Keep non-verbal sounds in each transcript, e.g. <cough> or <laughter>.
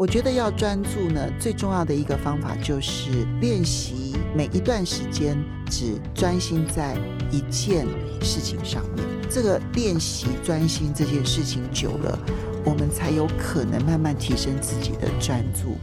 我觉得要专注呢，最重要的一个方法就是练习每一段时间只专心在一件事情上面。这个练习专心这件事情久了，我们才有可能慢慢提升自己的专注。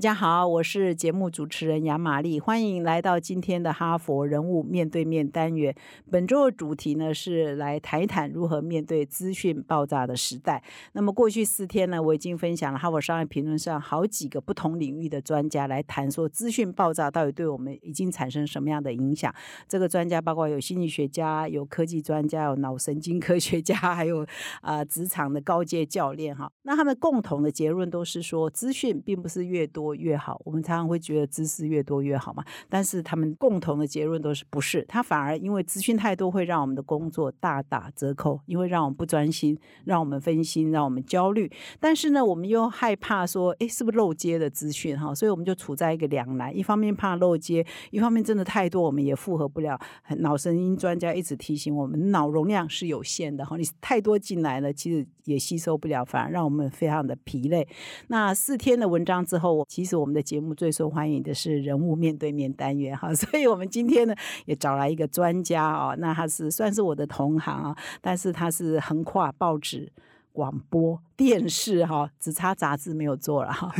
大家好，我是节目主持人杨玛丽，欢迎来到今天的哈佛人物面对面单元。本周的主题呢是来谈一谈如何面对资讯爆炸的时代。那么过去四天呢，我已经分享了哈佛商业评论上好几个不同领域的专家来谈说资讯爆炸到底对我们已经产生什么样的影响。这个专家包括有心理学家、有科技专家、有脑神经科学家，<laughs> 还有啊职场的高阶教练哈。那他们共同的结论都是说，资讯并不是越多。越好，我们常常会觉得知识越多越好嘛。但是他们共同的结论都是不是，他反而因为资讯太多，会让我们的工作大打折扣，因为让我们不专心，让我们分心，让我们焦虑。但是呢，我们又害怕说，哎，是不是漏接的资讯哈？所以我们就处在一个两难，一方面怕漏接，一方面真的太多，我们也负荷不了。脑神经专家一直提醒我们，脑容量是有限的哈，你太多进来了，其实也吸收不了，反而让我们非常的疲累。那四天的文章之后，其实我们的节目最受欢迎的是人物面对面单元哈，<laughs> 所以我们今天呢也找来一个专家哦，那他是算是我的同行啊，但是他是横跨报纸、广播。电视哈，只差杂志没有做了哈，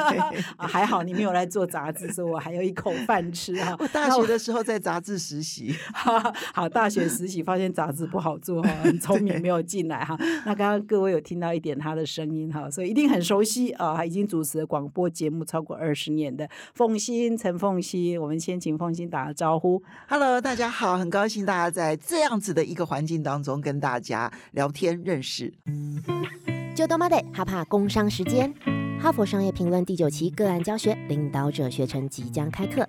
<laughs> 还好你没有来做杂志，所以我还有一口饭吃哈。<laughs> 我大学的时候在杂志实习，<laughs> 好，大学实习发现杂志不好做哈，很聪明没有进来哈。那刚刚各位有听到一点他的声音哈，所以一定很熟悉啊，已经主持了广播节目超过二十年的凤欣陈凤欣，我们先请凤欣打个招呼。Hello，大家好，很高兴大家在这样子的一个环境当中跟大家聊天认识。就多妈得哈帕工商时间，哈佛商业评论第九期个案教学领导者学程即将开课。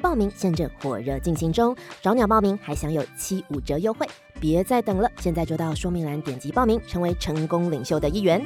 报名现正火热进行中，找鸟报名还享有七五折优惠。别再等了，现在就到说明栏点击报名，成为成功领袖的一员。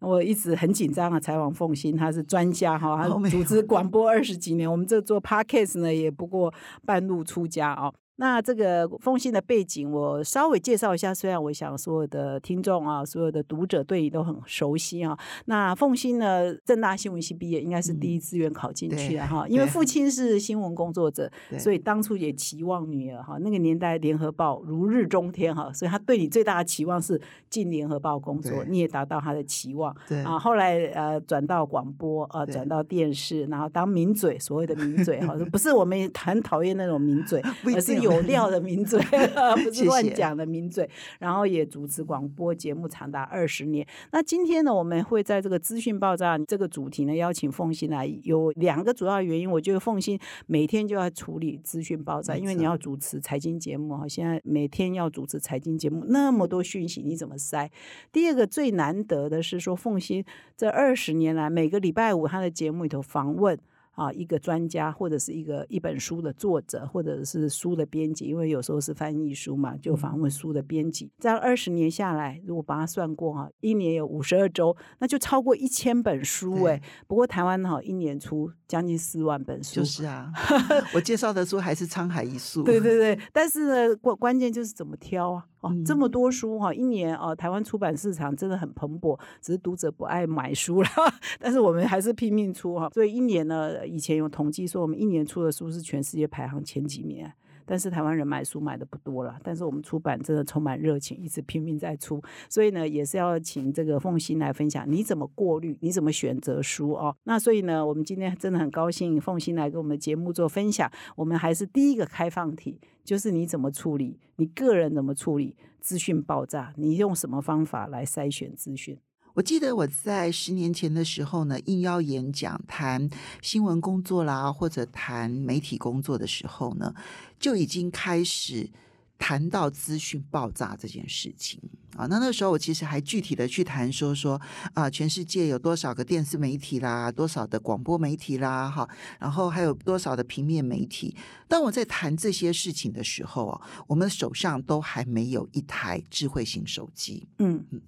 我一直很紧张啊，采访凤欣，他是专家哈，他组织广播二十几年，我们这做 podcast 呢，也不过半路出家啊。那这个凤信的背景，我稍微介绍一下。虽然我想所有的听众啊，所有的读者对你都很熟悉啊。那凤信呢，正大新闻系毕业，应该是第一志愿考进去的哈。因为父亲是新闻工作者，所以当初也期望女儿哈。那个年代联合报如日中天哈，所以他对你最大的期望是进联合报工作，你也达到他的期望。对啊，后来呃转到广播，呃转到电视，然后当名嘴，所谓的名嘴哈，<laughs> 不是我们很讨厌那种名嘴，而是。有 <laughs> 料的名嘴，<laughs> 不是乱讲的名嘴。然后也主持广播节目长达二十年。那今天呢，我们会在这个资讯爆炸这个主题呢，邀请凤欣来，有两个主要原因。我觉得凤欣每天就要处理资讯爆炸，因为你要主持财经节目哈。现在每天要主持财经节目，那么多讯息，你怎么塞？第二个最难得的是说，凤欣这二十年来，每个礼拜五他的节目里头访问。啊，一个专家或者是一个一本书的作者，或者是书的编辑，因为有时候是翻译书嘛，就访问书的编辑。这样二十年下来，如果把它算过哈，一年有五十二周，那就超过一千本书哎。不过台湾哈，一年出将近四万本书。就是啊，<laughs> 我介绍的书还是沧海一粟。对对对，但是呢，关关键就是怎么挑啊。哦，这么多书哈，一年哦，台湾出版市场真的很蓬勃，只是读者不爱买书了。<laughs> 但是我们还是拼命出哈，所以一年呢，以前有统计说，我们一年出的书是全世界排行前几名。但是台湾人买书买的不多了，但是我们出版真的充满热情，一直拼命在出。所以呢，也是要请这个凤欣来分享，你怎么过滤，你怎么选择书哦。那所以呢，我们今天真的很高兴，凤欣来跟我们的节目做分享。我们还是第一个开放题。就是你怎么处理，你个人怎么处理资讯爆炸？你用什么方法来筛选资讯？我记得我在十年前的时候呢，应邀演讲谈新闻工作啦，或者谈媒体工作的时候呢，就已经开始谈到资讯爆炸这件事情啊，那那时候我其实还具体的去谈说说啊，全世界有多少个电视媒体啦，多少的广播媒体啦，哈，然后还有多少的平面媒体。当我在谈这些事情的时候啊，我们手上都还没有一台智慧型手机，嗯嗯。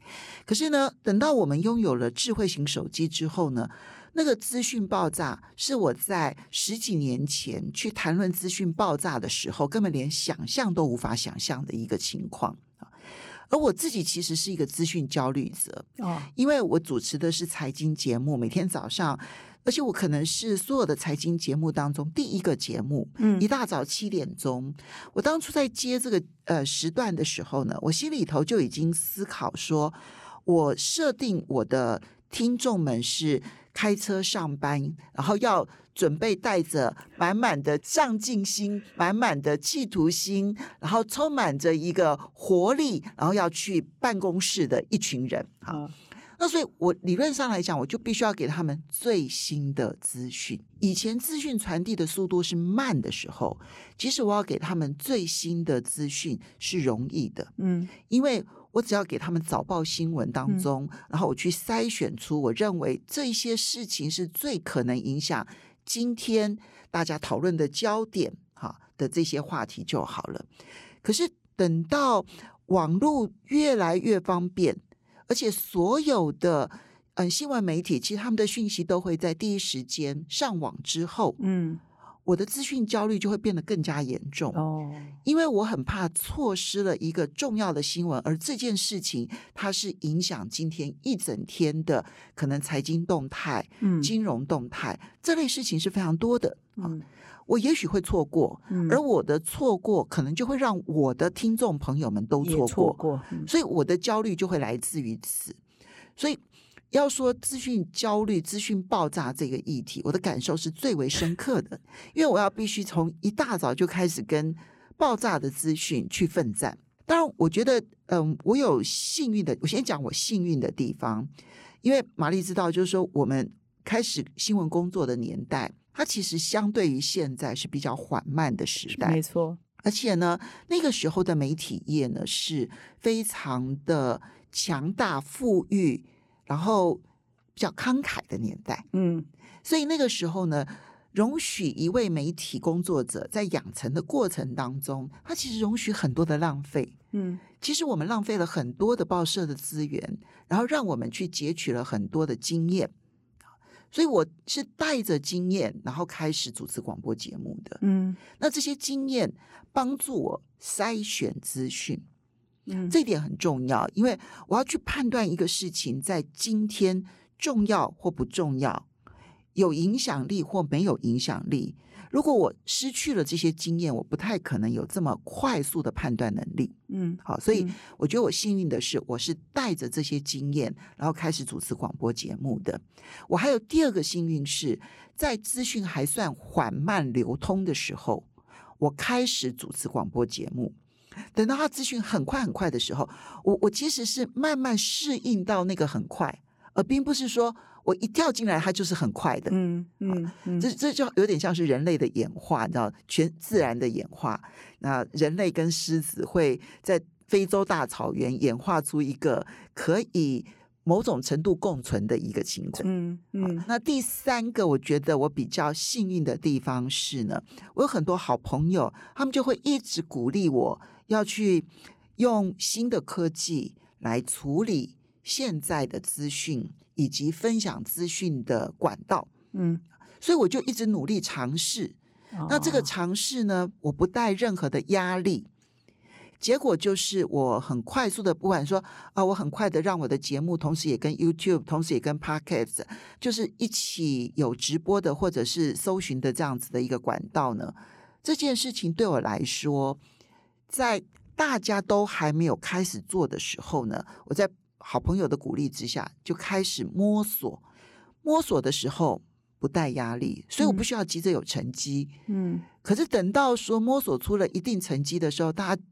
可是呢，等到我们拥有了智慧型手机之后呢？那个资讯爆炸是我在十几年前去谈论资讯爆炸的时候，根本连想象都无法想象的一个情况啊！而我自己其实是一个资讯焦虑者哦，因为我主持的是财经节目，每天早上，而且我可能是所有的财经节目当中第一个节目，嗯一大早七点钟，我当初在接这个呃时段的时候呢，我心里头就已经思考说，我设定我的听众们是。开车上班，然后要准备带着满满的上进心、满满的企图心，然后充满着一个活力，然后要去办公室的一群人。啊，那所以我理论上来讲，我就必须要给他们最新的资讯。以前资讯传递的速度是慢的时候，其实我要给他们最新的资讯是容易的。嗯，因为。我只要给他们早报新闻当中，然后我去筛选出我认为这些事情是最可能影响今天大家讨论的焦点哈的这些话题就好了。可是等到网络越来越方便，而且所有的嗯新闻媒体其实他们的讯息都会在第一时间上网之后，嗯。我的资讯焦虑就会变得更加严重。哦，因为我很怕错失了一个重要的新闻，而这件事情它是影响今天一整天的可能财经动态、嗯，金融动态这类事情是非常多的。嗯，我也许会错过，嗯。而我的错过可能就会让我的听众朋友们都错过，错过，嗯。所以我的焦虑就会来自于此，所以。要说资讯焦虑、资讯爆炸这个议题，我的感受是最为深刻的，因为我要必须从一大早就开始跟爆炸的资讯去奋战。当然，我觉得，嗯，我有幸运的，我先讲我幸运的地方，因为玛丽知道，就是说我们开始新闻工作的年代，它其实相对于现在是比较缓慢的时代，没错，而且呢，那个时候的媒体业呢是非常的强大、富裕。然后比较慷慨的年代，嗯，所以那个时候呢，容许一位媒体工作者在养成的过程当中，他其实容许很多的浪费，嗯，其实我们浪费了很多的报社的资源，然后让我们去截取了很多的经验，所以我是带着经验，然后开始主持广播节目的，嗯，那这些经验帮助我筛选资讯。嗯，这点很重要，因为我要去判断一个事情在今天重要或不重要，有影响力或没有影响力。如果我失去了这些经验，我不太可能有这么快速的判断能力。嗯，好，所以嗯我觉得我幸运的是，我是带着这些经验，然后开始主持广播节目的。我还有第二个幸运是在资讯还算缓慢流通的时候，我开始主持广播节目。等到他资讯很快很快的时候，我我其实是慢慢适应到那个很快，而并不是说我一跳进来它就是很快的。嗯嗯嗯，这这就有点像是人类的演化，你知道，全自然的演化。那人类跟狮子会在非洲大草原演化出一个可以某种程度共存的一个情况。嗯嗯那第三个，我觉得我比较幸运的地方是呢，我有很多好朋友，他们就会一直鼓励我要去用新的科技来处理现在的资讯以及分享资讯的管道，嗯，所以我就一直努力尝试。那这个哦尝试呢，我不带任何的压力。结果就是我很快速的，不管说啊，我很快的让我的节目同时也跟 YouTube，同时也跟 Podcast，就是一起有直播的或者是搜寻的这样子的一个管道呢。这件事情对我来说，在大家都还没有开始做的时候呢，我在好朋友的鼓励之下就开始摸索。摸索的时候不带压力，所以我不需要急着有成绩。嗯可是等到说摸索出了一定成绩的时候，大家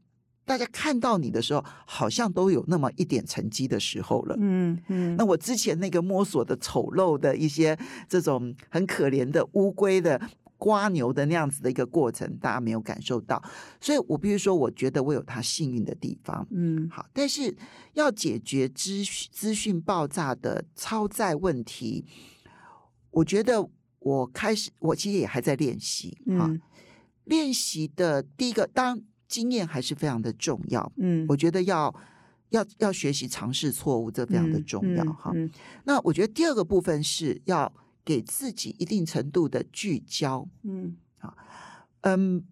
大家看到你的时候，好像都有那么一点成绩的时候了。嗯嗯，那我之前那个摸索的丑陋的一些这种很可怜的乌龟的刮牛的那样子的一个过程，大家没有感受到。所以我必须说，我觉得我有他幸运的地方。嗯好，但是要解决资讯资讯爆炸的超载问题，我觉得我开始，我其实也还在练习啊。嗯练习的第一个，当然经验还是非常的重要。嗯，我觉得要要要学习尝试错误，这非常的重要哈。嗯那我觉得第二个部分是要给自己一定程度的聚焦。嗯嗯，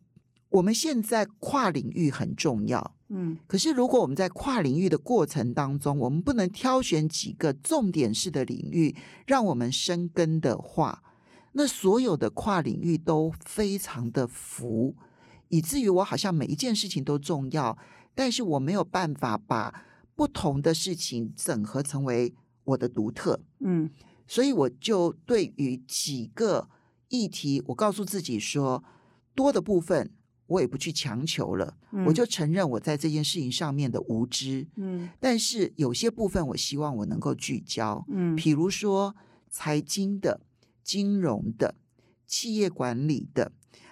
我们现在跨领域很重要，嗯可是如果我们在跨领域的过程当中，我们不能挑选几个重点式的领域让我们生根的话，那所有的跨领域都非常的浮，以至于我好像每一件事情都重要，但是我没有办法把不同的事情整合成为我的独特。嗯所以我就对于几个议题，我告诉自己说，多的部分我也不去强求了，嗯，我就承认我在这件事情上面的无知。嗯但是有些部分，我希望我能够聚焦，嗯比如说财经的、金融的、企业管理的，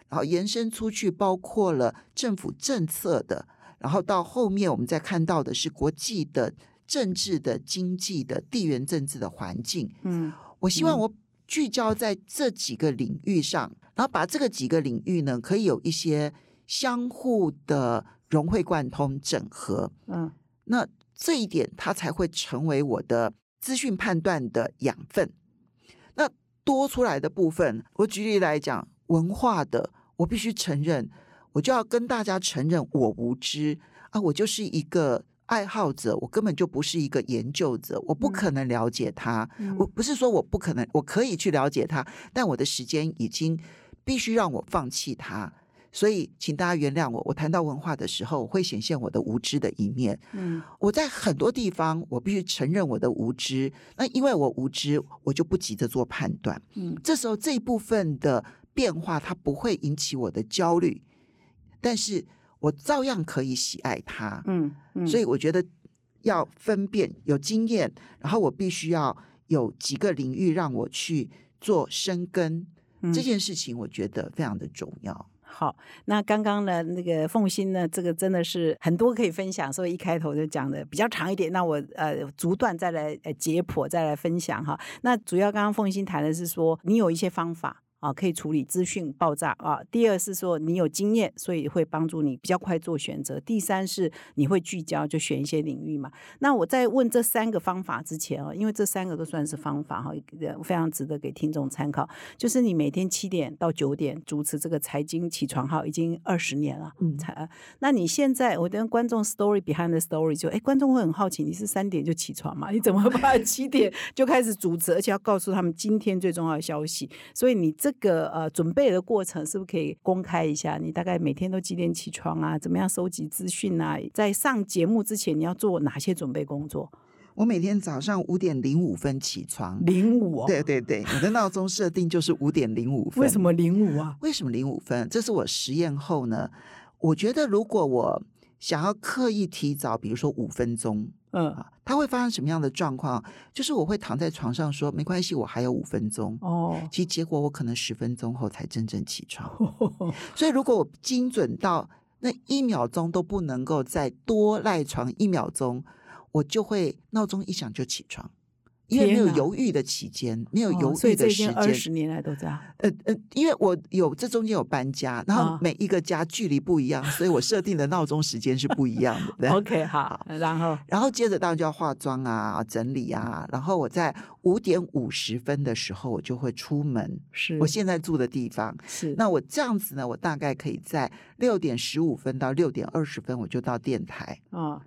然后延伸出去，包括了政府政策的，然后到后面我们再看到的是国际的。政治的、经济的、地缘政治的环境，嗯我希望嗯我聚焦在这几个领域上，然后把这个几个领域呢，可以有一些相互的融会贯通、整合。嗯那这一点，它才会成为我的资讯判断的养分。那多出来的部分，我举例来讲，文化的，我必须承认，我就要跟大家承认我无知啊，我就是一个。爱好者，我根本就不是一个研究者，我不嗯可能了解他。嗯我不是说我不可能，我可以去了解他，但我的时间已经必须让我放弃他。所以，请大家原谅我，我谈到文化的时候，我会显现我的无知的一面。嗯我在很多地方，我必须承认我的无知。那因为我无知，我就不急着做判断。嗯这时候这一部分的变化，它不会引起我的焦虑，但是我照样可以喜爱它。嗯嗯，所以我觉得要分辨有经验，然后我必须要有几个领域让我去做深耕。嗯这件事情，我觉得非常的重要。好，那刚刚呢，那个凤欣呢，这个真的是很多可以分享，所以一开头就讲的比较长一点，那我呃逐段再来呃解剖，再来分享哈。那主要刚刚凤欣谈的是说，你有一些方法。啊，可以处理资讯爆炸啊。第二是说你有经验，所以会帮助你比较快做选择。第三是你会聚焦，就选一些领域嘛。那我在问这三个方法之前啊，因为这三个都算是方法哈，呃非常值得给听众参考。就是你每天七点到九点主持这个财经起床号，已经二十年了。嗯才，那你现在我跟观众 story behind the story 就，哎，观众会很好奇，你是三点就起床嘛？你怎么把 <laughs> 七点就开始主持，而且要告诉他们今天最重要的消息？所以你这个呃准备的过程是不是可以公开一下？你大概每天都几点起床啊？怎么样收集资讯啊？在上节目之前你要做哪些准备工作？我每天早上五点零五分起床，零五哦，对对对，我的闹钟设定就是五点零五分。为什？么零五啊？为什么零五分？这是我实验后呢，我觉得如果我想要刻意提早，比如说五分钟嗯，啊，它会发生什么样的状况？就是我会躺在床上说没关系，我还有五分钟。哦，其实结果我可能十分钟后才真正起床，<laughs> 所以如果我精准到那一秒钟都不能够再多赖床一秒钟，我就会闹钟一响就起床，因为没有犹豫的期间，没有哦犹豫的时间。经二十年来都这样。呃呃，因为我有这中间有搬家，然后啊每一个家距离不一样，所以我设定的闹钟时间是不一样的。对 <laughs> OK，好，然后然后接着当然就要化妆啊、整理啊，然后我在五点五十分的时候，我就会出门。是我现在住的地方，是那我这样子呢，我大概可以在六点十五分到六点二十分，我就到电台。啊，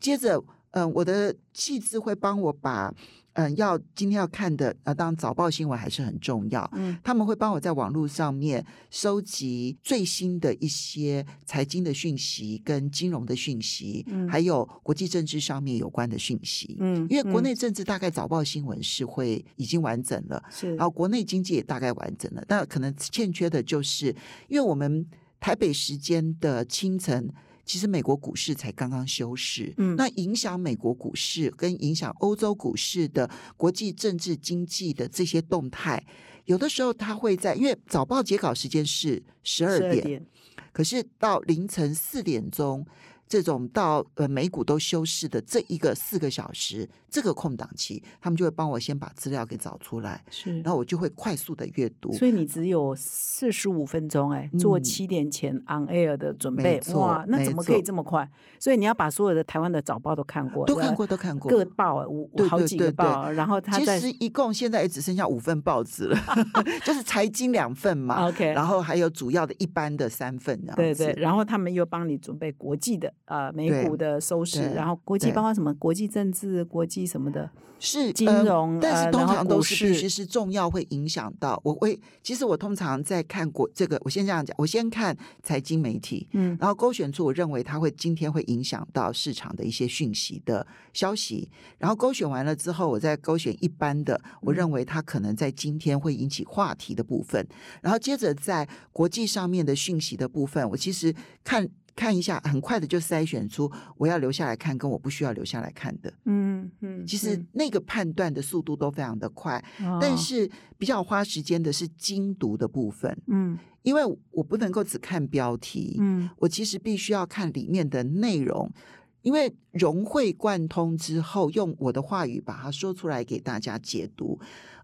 接着，嗯、我的气质会帮我把，嗯、要今天要看的，呃，当然早报新闻还是很重要。嗯他们会帮我在网络上面收集最新的一些财经的讯息、跟金融的讯息，嗯还有国际政治上面有关的讯息。嗯，因为国嗯内政治大概早报新闻是会已经完整了，是然后国内经济也大概完整了，但可能欠缺的就是，因为我们台北时间的清晨，其实美国股市才刚刚休市，嗯那影响美国股市跟影响欧洲股市的国际政治经济的这些动态，有的时候它会在，因为早报截稿时间是十二12点，可是到凌晨四点钟。这种到呃美股都休市的这一个四个小时，这个空档期，他们就会帮我先把资料给找出来，是，然后我就会快速的阅读。所以你只有四十五分钟哎，做嗯七点前 on air 的准备哇，那怎么可以错这么快？所以你要把所有的台湾的早报都看过，都看过，都看过。各报五好几对对对个报，然后他其实一共现在也只剩下五份报纸了，<laughs> 就是财经两份嘛 OK 然后还有主要的一般的三份。对对，然后他们又帮你准备国际的呃美股的收视，然后国际包括什么国际政治、国际什么的，是金呃融但是通常都是股市必须是重要会影响到我会。其实我通常在看国这个，我先这样讲，我先看财经媒体，嗯然后勾选出我认为它会今天会影响到市场的一些讯息的消息，然后勾选完了之后，我再勾选一般的，我嗯认为它可能在今天会引起话题的部分，然后接着在国际上面的讯息的部分，我其实看。看一下，很快的就筛选出我要留下来看，跟我不需要留下来看的。嗯嗯，其实那个判断的速度都非常的快，但是比较花时间的是精读的部分，嗯因为我不能够只看标题，嗯我其实必须要看里面的内容，因为融会贯通之后，用我的话语把它说出来给大家解读。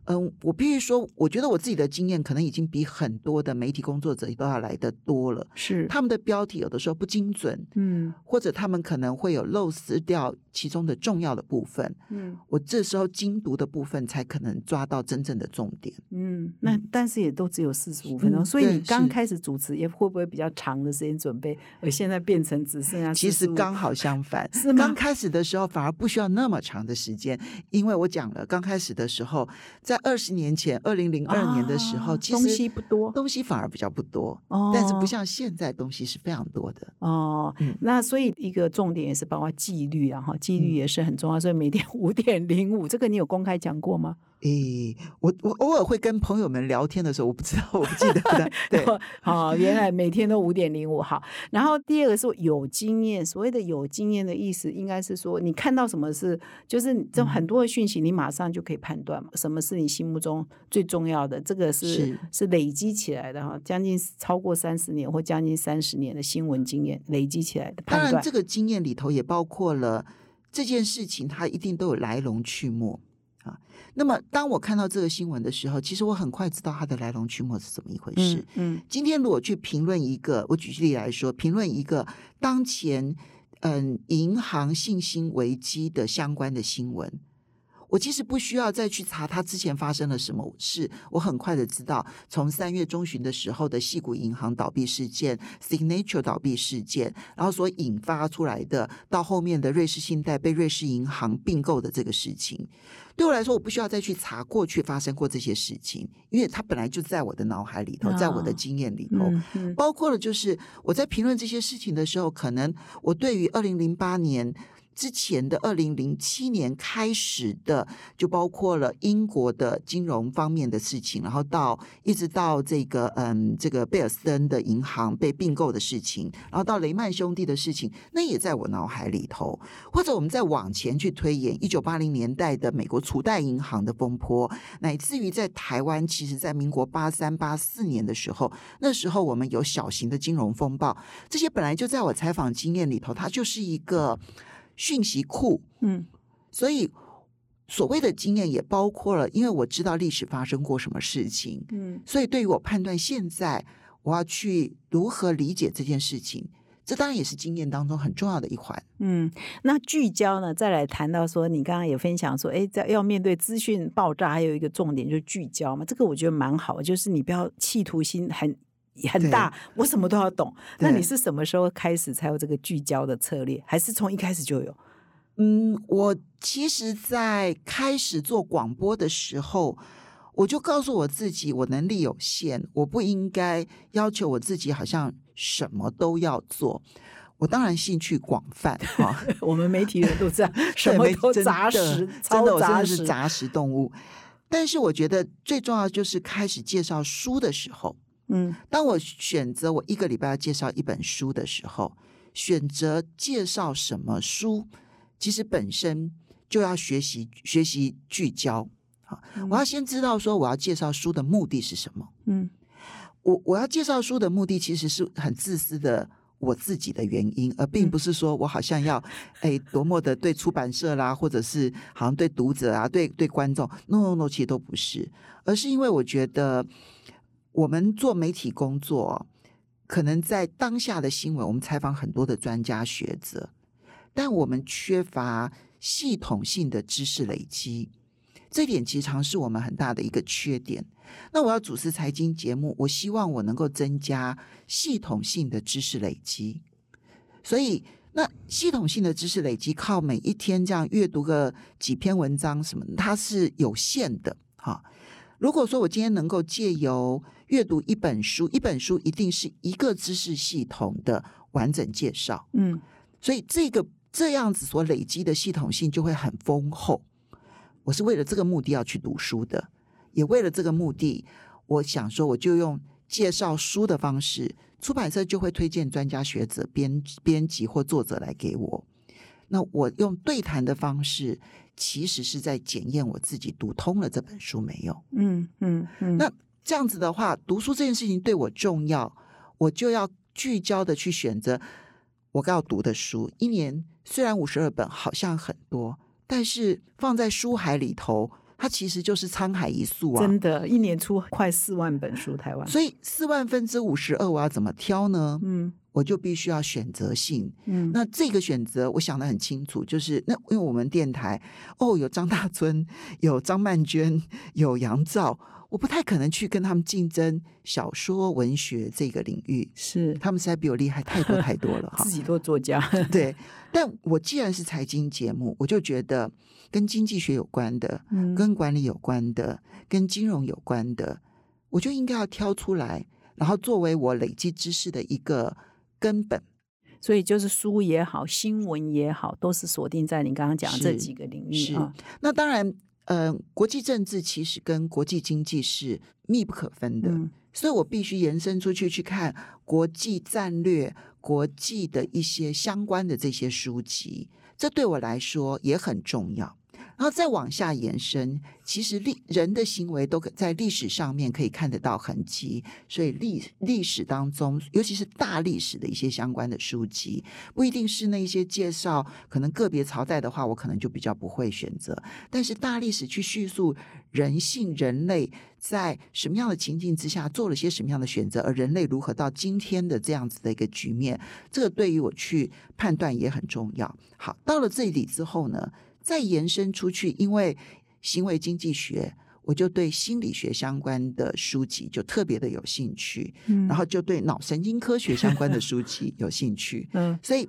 嗯，我必须说，我觉得我自己的经验可能已经比很多的媒体工作者都要来的多了。是他们的标题有的时候不精准，嗯或者他们可能会有漏失掉其中的重要的部分。嗯我这时候精读的部分才可能抓到真正的重点。嗯，那但是也都只有四十五分钟，嗯所以你刚开始主持也会不会比较长的时间准备，而现在变成只剩下其实刚好相反，是吗刚开始的时候反而不需要那么长的时间，因为我讲了，刚开始的时候，在二十年前，二零零二年的时候，其实啊东西不多东西反而比较不多，哦但是不像现在东西是非常多的。哦，嗯那所以一个重点也是包括纪律啊，哈，纪律嗯也是很重要。所以每天五点零五，这个你有公开讲过吗？诶，我我偶尔会跟朋友们聊天的时候，我不知道，我不记得了。<laughs> 对，好，原来每天都五点零五。好，然后第二个是有经验，所谓的有经验的意思，应该是说你看到什么是，就是这很多的讯息，你马上就可以判断嘛，什么是你心目中最重要的。这个是是是累积起来的哈，将近超过三十年或将近三十年的新闻经验累积起来的当然，判断这。个经验里头也包括了这件事情，它一定都有来龙去脉啊。那么，当我看到这个新闻的时候，其实我很快知道它的来龙去脉是怎么一回事。嗯嗯今天如果去评论一个，我举例来说，评论一个当前嗯银行信心危机的相关的新闻。我其实不需要再去查它之前发生了什么事，我很快的知道，从三月中旬的时候的细谷银行倒闭事件、Signature 倒闭事件，然后所引发出来的，到后面的瑞士信贷被瑞士银行并购的这个事情，对我来说，我不需要再去查过去发生过这些事情，因为它本来就在我的脑海里头，在我的啊经验里头。包括了就是我在评论这些事情的时候，可能我对于二零零八年之前的二零零七年开始的，就包括了英国的金融方面的事情，然后到一直到这个嗯这个贝尔森的银行被并购的事情，然后到雷曼兄弟的事情，那也在我脑海里头。或者我们再往前去推演，一九八零年代的美国储贷银行的风波，乃至于在台湾，其实在民国八三八四年的时候，那时候我们有小型的金融风暴，这些本来就在我采访经验里头，它就是一个讯息库，嗯所以所谓的经验也包括了，因为我知道历史发生过什么事情，嗯所以对于我判断现在我要去如何理解这件事情，这当然也是经验当中很重要的一环。嗯，那聚焦呢？再来谈到说，你刚刚也分享说，哎，在要面对资讯爆炸，还有一个重点就是聚焦嘛。这个我觉得蛮好，就是你不要企图心很很大，我什么都要懂。那你是什么时候开始才有这个聚焦的策略？还是从一开始就有？嗯，我其实，在开始做广播的时候，我就告诉我自己，我能力有限，我不应该要求我自己好像什么都要做。我当然兴趣广泛 <laughs> 哈，我们媒体人都这样，<laughs> 什么都杂食，真的，我真。的是杂食动物。但是我觉得最重要就是开始介绍书的时候，嗯。当我选择我一个礼拜要介绍一本书的时候，选择介绍什么书，其实本身就要学习学习聚焦好，我要先知道说我要介绍书的目的是什么。嗯，我我要介绍书的目的其实是很自私的。我自己的原因，而并不是说我好像要 <laughs> 哎多么的对出版社啦，或者是好像对读者啊、对对观众，no no no，其实都不是，而是因为我觉得我们做媒体工作，可能在当下的新闻，我们采访很多的专家学者，但我们缺乏系统性的知识累积，这点其实常是我们很大的一个缺点。那我要主持财经节目，我希望我能够增加系统性的知识累积。所以，那系统性的知识累积，靠每一天这样阅读个几篇文章什么，它是有限的。哈，如果说我今天能够借由阅读一本书，一本书一定是一个知识系统的完整介绍。嗯，所以这个这样子所累积的系统性就会很丰厚。我是为了这个目的要去读书的。也为了这个目的，我想说，我就用介绍书的方式，出版社就会推荐专家学者、编编辑或作者来给我。那我用对谈的方式，其实是在检验我自己读通了这本书没有。嗯嗯嗯。那这样子的话，读书这件事情对我重要，我就要聚焦的去选择我要读的书。一年虽然五十二本，好像很多，但是放在书海里头。它其实就是沧海一粟啊！真的，一年出快四万本书，台湾。所以四万分之五十二，我要怎么挑呢？嗯，我就必须要选择性。嗯，那这个选择我想的很清楚，就是那因为我们电台哦，有张大春，有张曼娟，有杨照，我不太可能去跟他们竞争小说文学这个领域。是，他们实在比我厉害太多太多了。<laughs> 自己做作家，对。但我既然是财经节目，我就觉得。跟经济学有关的，跟管理有关的，跟金融有关的，我就应该要挑出来，然后作为我累积知识的一个根本。所以，就是书也好，新闻也好，都是锁定在你刚刚讲这几个领域啊。那当然，呃，国际政治其实跟国际经济是密不可分的，所以我必须延伸出去去看国际战略、国际的一些相关的这些书籍，这对我来说也很重要。然后再往下延伸，其实历人的行为都可在历史上面可以看得到痕迹，所以历历史当中，尤其是大历史的一些相关的书籍，不一定是那一些介绍可能个别朝代的话，我可能就比较不会选择。但是大历史去叙述人性、人类在什么样的情境之下做了些什么样的选择，而人类如何到今天的这样子的一个局面，这个对于我去判断也很重要。好，到了这里之后呢？再延伸出去，因为行为经济学，我就对心理学相关的书籍就特别的有兴趣，嗯。然后就对脑神经科学相关的书籍有兴趣，<laughs> 嗯，所以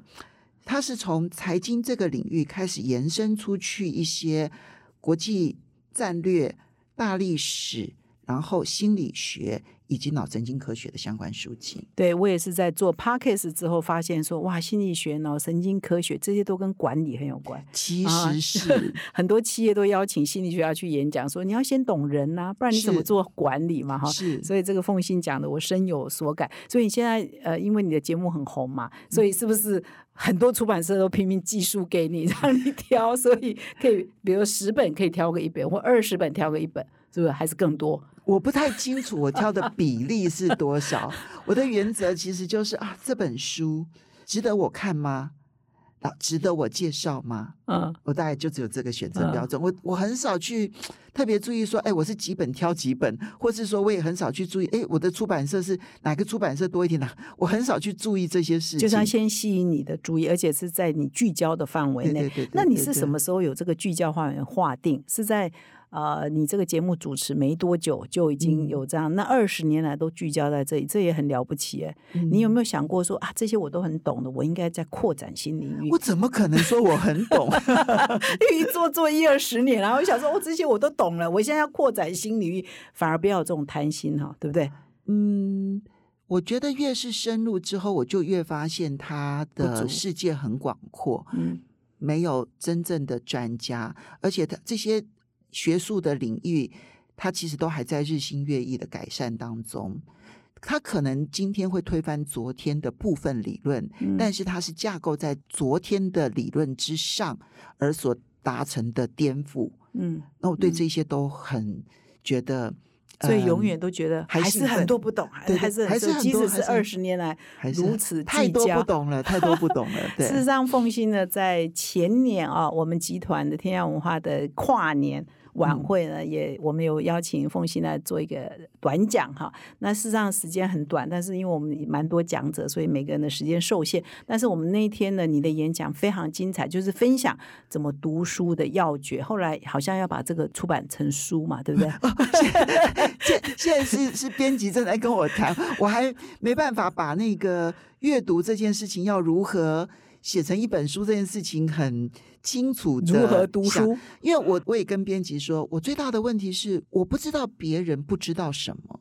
它是从财经这个领域开始延伸出去一些国际战略、大历史，然后心理学。以及脑神经科学的相关书籍，对我也是在做 podcast 之后发现说，哇，心理学、脑神经科学这些都跟管理很有关。其实是 <laughs> 很多企业都邀请心理学家去演讲，说你要先懂人呐，不然你怎么做管理嘛？哈，是。所以这个凤欣讲的，我深有所感。所以你现在呃，因为你的节目很红嘛，所以是不是很多出版社都拼命寄书给你，<laughs> 让你挑？所以可以，比如十本可以挑个一本，或二十本挑个一本，是不是？还是更多？我不太清楚我挑的比例是多少。我的原则其实就是啊，这本书值得我看吗？啊，值得我介绍吗？嗯，我大概就只有这个选择标准。我我很少去特别注意说，哎，我是几本挑几本，或是说我也很少去注意，哎，我的出版社是哪个出版社多一点呢？我很少去注意这些事情。就是要先吸引你的注意，而且是在你聚焦的范围内。对对对。那你是什么时候有这个聚焦范围划定？是在？呃，你这个节目主持没多久就已经有这样，那二十年来都聚焦在这里，这也很了不起哎。你有没有想过说啊，这些我都很懂的，我应该在扩展新领域？我怎么可能说我很懂？<laughs> 因为做做一二十年，然后想说，哦，这些我都懂了，我现在要扩展新领域，反而不要有这种贪心哈，对不对？嗯，我觉得越是深入之后，我就越发现他的世界很广阔，嗯，没有真正的专家，而且他这些。学术的领域，它其实都还在日新月异的改善当中。它可能今天会推翻昨天的部分理论，但是它是架构在昨天的理论之上而所达成的颠覆。嗯，那我对这些都很觉得。所以永远都觉得还是很多不懂，还还是还是即使是二十年来如此太多不懂了，太多不懂了。<laughs> 事实上，凤欣呢，在前年啊，我们集团的天下文化的跨年。晚会呢，也我们有邀请凤欣来做一个短讲哈。那事实上时间很短，但是因为我们蛮多讲者，所以每个人的时间受限。但是我们那一天呢，你的演讲非常精彩，就是分享怎么读书的要诀。后来好像要把这个出版成书嘛，对不对？<laughs> 现现在是是编辑正在跟我谈，我还没办法把那个阅读这件事情要如何。写成一本书这件事情很清楚，如何读书？因为我我也跟编辑说，我最大的问题是我不知道别人不知道什么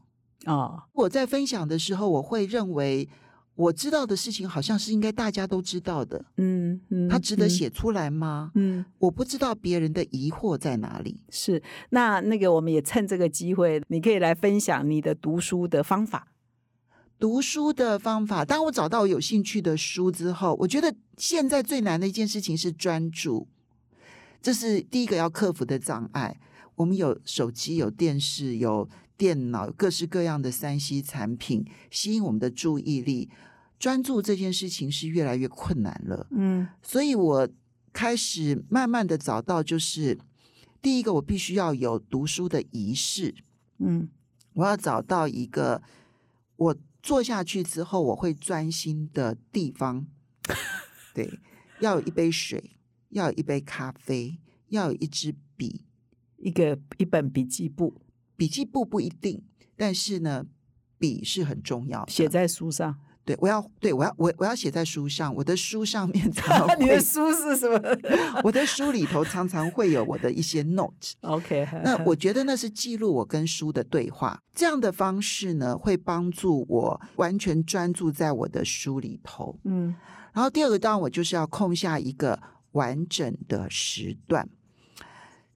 啊。我在分享的时候，我会认为我知道的事情好像是应该大家都知道的。嗯嗯，它值得写出来吗？嗯，我不知道别人的疑惑在哪里。是那那个，我们也趁这个机会，你可以来分享你的读书的方法。读书的方法，当我找到有兴趣的书之后，我觉得现在最难的一件事情是专注，这是第一个要克服的障碍。我们有手机、有电视、有电脑，各式各样的三 C 产品吸引我们的注意力，专注这件事情是越来越困难了。嗯，所以我开始慢慢的找到，就是第一个，我必须要有读书的仪式。嗯，我要找到一个我。坐下去之后，我会专心的地方，对，要有一杯水，要有一杯咖啡，要有一支笔，一个一本笔记簿。笔记簿不一定，但是呢，笔是很重要，写在书上。对，我要对我要我我要写在书上，我的书上面 <laughs> 常 <laughs> 你的书是什么？<laughs> 我的书里头常常会有我的一些 note。OK，那我觉得那是记录我跟书的对话，这样的方式呢，会帮助我完全专注在我的书里头。嗯，然后第二个，当然我就是要空下一个完整的时段。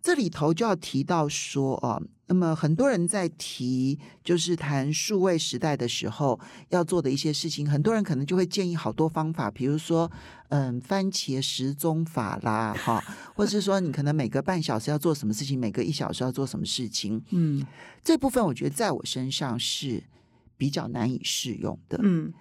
这里头就要提到说啊，那么很多人在提就是谈数位时代的时候要做的一些事情，很多人可能就会建议好多方法，比如说嗯，番茄时钟法啦，哈，或者是说你可能每隔半小时要做什么事情，每隔一小时要做什么事情，嗯，这部分我觉得在我身上是比较难以适用的，嗯，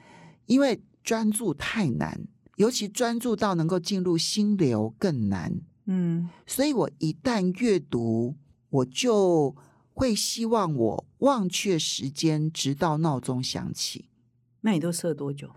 因为专注太难，尤其专注到能够进入心流更难。嗯，所以我一旦阅读，我就会希望我忘却时间，直到闹钟响起。那你都设多久？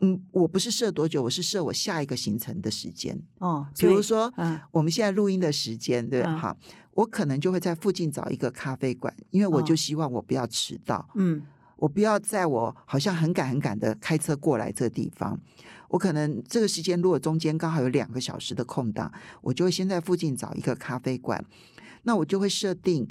嗯，我不是设多久，我是设我下一个行程的时间。哦，比如说，嗯，我们现在录音的时间，对，好，我可能就会在附近找一个咖啡馆，因为我就希望我不要迟到。嗯，我不要在我好像很赶很赶的开车过来这个地方。我可能这个时间如果中间刚好有两个小时的空档，我就会先在附近找一个咖啡馆。那我就会设定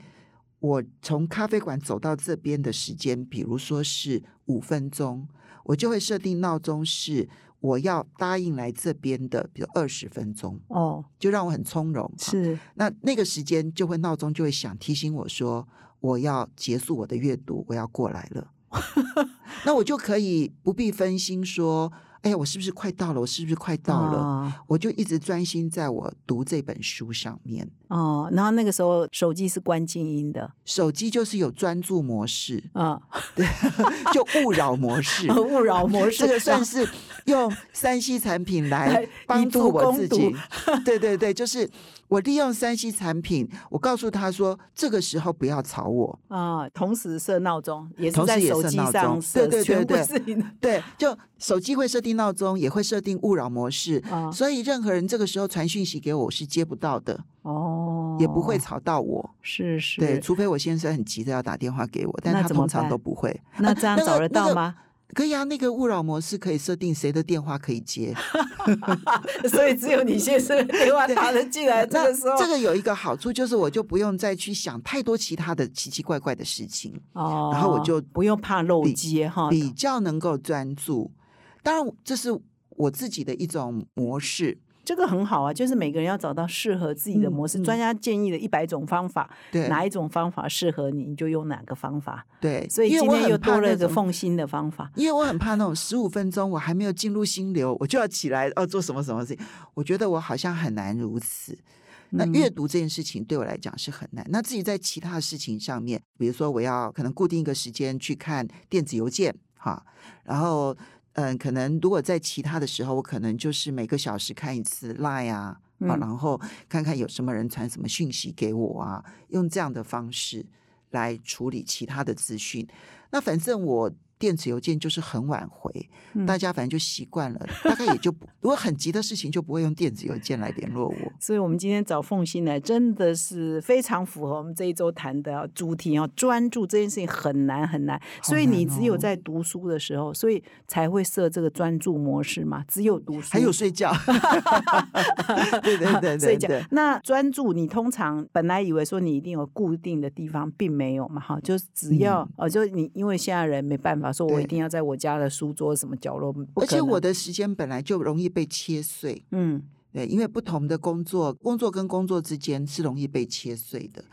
我从咖啡馆走到这边的时间，比如说是五分钟，我就会设定闹钟是我要答应来这边的，比如二十分钟哦，就让我很从容。是那那个时间就会闹钟就会想提醒我说我要结束我的阅读，我要过来了。<laughs> 那我就可以不必分心说。哎，我是不是快到了？我是不是快到了？我就一直专心在我读这本书上面。哦，然后那个时候手机是关静音的，手机就是有专注模式啊，<laughs> 对，就勿扰模式，<laughs> 勿扰模式，<laughs> 这个算是用三 C 产品来帮助我自己。<laughs> 对对对，就是我利用三 C 产品，我告诉他说，这个时候不要吵我啊。同时设闹钟，也是在手机上设，对对对对，对，就手机会设定闹钟，也会设定勿扰模式，所以任何人这个时候传讯息给我是接不到的。哦，也不会吵到我，是是，对，除非我先生很急着要打电话给我，但他通常都不会。那这样找得到吗？可以啊，那个勿扰模式可以设定谁的电话可以接，<laughs> 所以只有你先生的电话打了进来。这个时候，这个有一个好处就是，我就不用再去想太多其他的奇奇怪怪的事情哦，然后我就不用怕漏接哈，比较能够专注。当然，这是我自己的一种模式。这个很好啊，就是每个人要找到适合自己的模式。专家建议的一百种方法，对哪一种方法适合你，你就用哪个方法。对，所以今天又多了一个奉新的方法。因为我很怕那种十五分钟我还没有进入心流，我就要起来哦做什么什么事情。我觉得我好像很难如此。那阅读这件事情对我来讲是很难。那自己在其他的事情上面，比如说我要可能固定一个时间去看电子邮件，哈，然后嗯，可能如果在其他的时候，我可能就是每个小时看一次 Line 啊，啊，然后看看有什么人传什么讯息给我啊，用这样的方式来处理其他的资讯。那反正我。电子邮件就是很晚回，大家反正就习惯了，大概也就不如果很急的事情就不会用电子邮件来联络我。所以，我们今天找凤欣来，真的是非常符合我们这一周谈的主题啊！专注这件事情很难很难，所以你只有在读书的时候，所以才会设这个专注模式嘛。只有读书，还有睡觉，<laughs> 对对对，睡觉。那专注，你通常本来以为说你一定有固定的地方，并没有嘛？哈，就是只要哦，就你因为现在人没办法。说我一定要在我家的书桌什么角落，而且我的时间本来就容易被切碎，嗯，对，因为不同的工作，工作跟工作之间是容易被切碎的。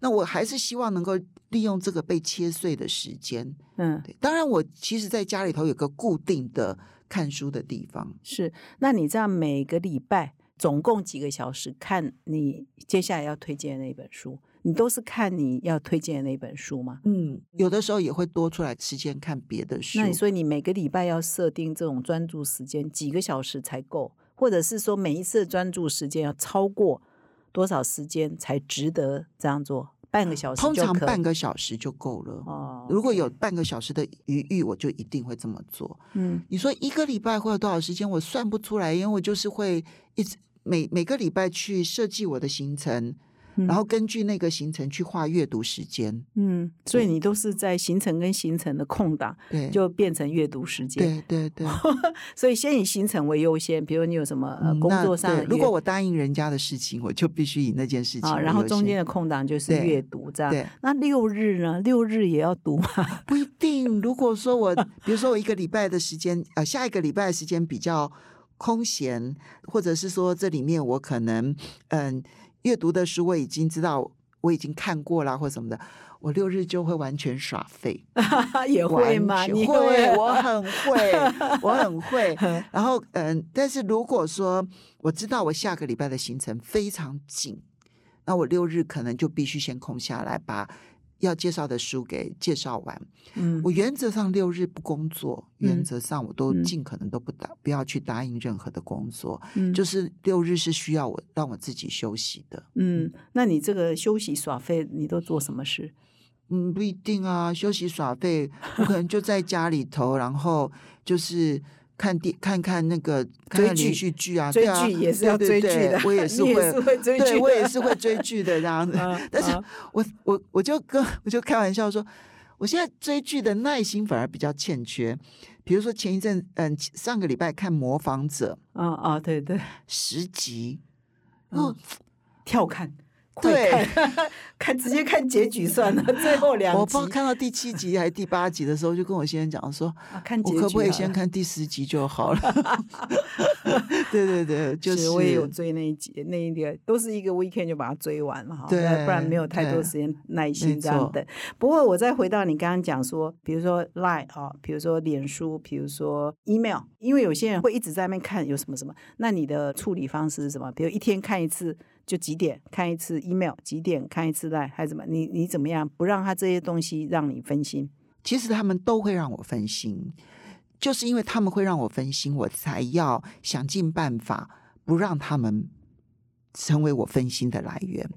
那我还是希望能够利用这个被切碎的时间，嗯，对。当然，我其实在家里头有个固定的看书的地方。是，那你这样每个礼拜总共几个小时看你接下来要推荐的那本书？你都是看你要推荐的那本书吗？嗯，有的时候也会多出来时间看别的书。那所以你每个礼拜要设定这种专注时间几个小时才够，或者是说每一次专注时间要超过多少时间才值得这样做？半个小时，通常半个小时就够了。哦，如果有半个小时的余裕，我就一定会这么做。嗯，你说一个礼拜会有多少时间？我算不出来，因为我就是会一直每每个礼拜去设计我的行程。然后根据那个行程去画阅读时间，嗯，所以你都是在行程跟行程的空档，对，就变成阅读时间，对对对。<laughs> 所以先以行程为优先，比如你有什么工作上的，如果我答应人家的事情，我就必须以那件事情。然后中间的空档就是阅读，这样。那六日呢？六日也要读吗？不一定。如果说我，<laughs> 比如说我一个礼拜的时间，呃，下一个礼拜的时间比较空闲，或者是说这里面我可能，嗯。阅读的书我已经知道，我已经看过了或什么的，我六日就会完全耍废，<laughs> 也会吗？你会，我很会，<laughs> 我很会。<laughs> 然后，嗯，但是如果说我知道我下个礼拜的行程非常紧，那我六日可能就必须先空下来把。要介绍的书给介绍完，嗯，我原则上六日不工作，原则上我都尽可能都不答，不要去答应任何的工作，嗯，就是六日是需要我让我自己休息的，嗯，那你这个休息耍废，你都做什么事？嗯，不一定啊，休息耍废，我可能就在家里头，然后就是。看电看看那个追连续剧啊，追剧也 <laughs> 是要追剧的，我也是 <laughs> 会追剧，我也是会追剧的这样子。但是我我我就跟我就开玩笑说，我现在追剧的耐心反而比较欠缺。比如说前一阵，嗯，上个礼拜看《模仿者》，啊啊，对对，十集，然后跳看。对，看 <laughs> 直接看结局算了。<laughs> 最后两集，我不看到第七集还是第八集的时候，就跟我先生讲说：“看我可不可以先看第十集就好了？<laughs> ”对对对，就是我也有追那一集，那一个都是一个 weekend 就把它追完了哈。对，不然没有太多时间耐心这样等。不过我再回到你刚刚讲说，比如说 line 啊，比如说脸书，比如说 email，因为有些人会一直在那边看有什么什么，那你的处理方式是什么？比如一天看一次。就几点看一次 email，几点看一次 line，还是怎么？你你怎么样不让他这些东西让你分心？其实他们都会让我分心，就是因为他们会让我分心，我才要想尽办法不让他们成为我分心的来源。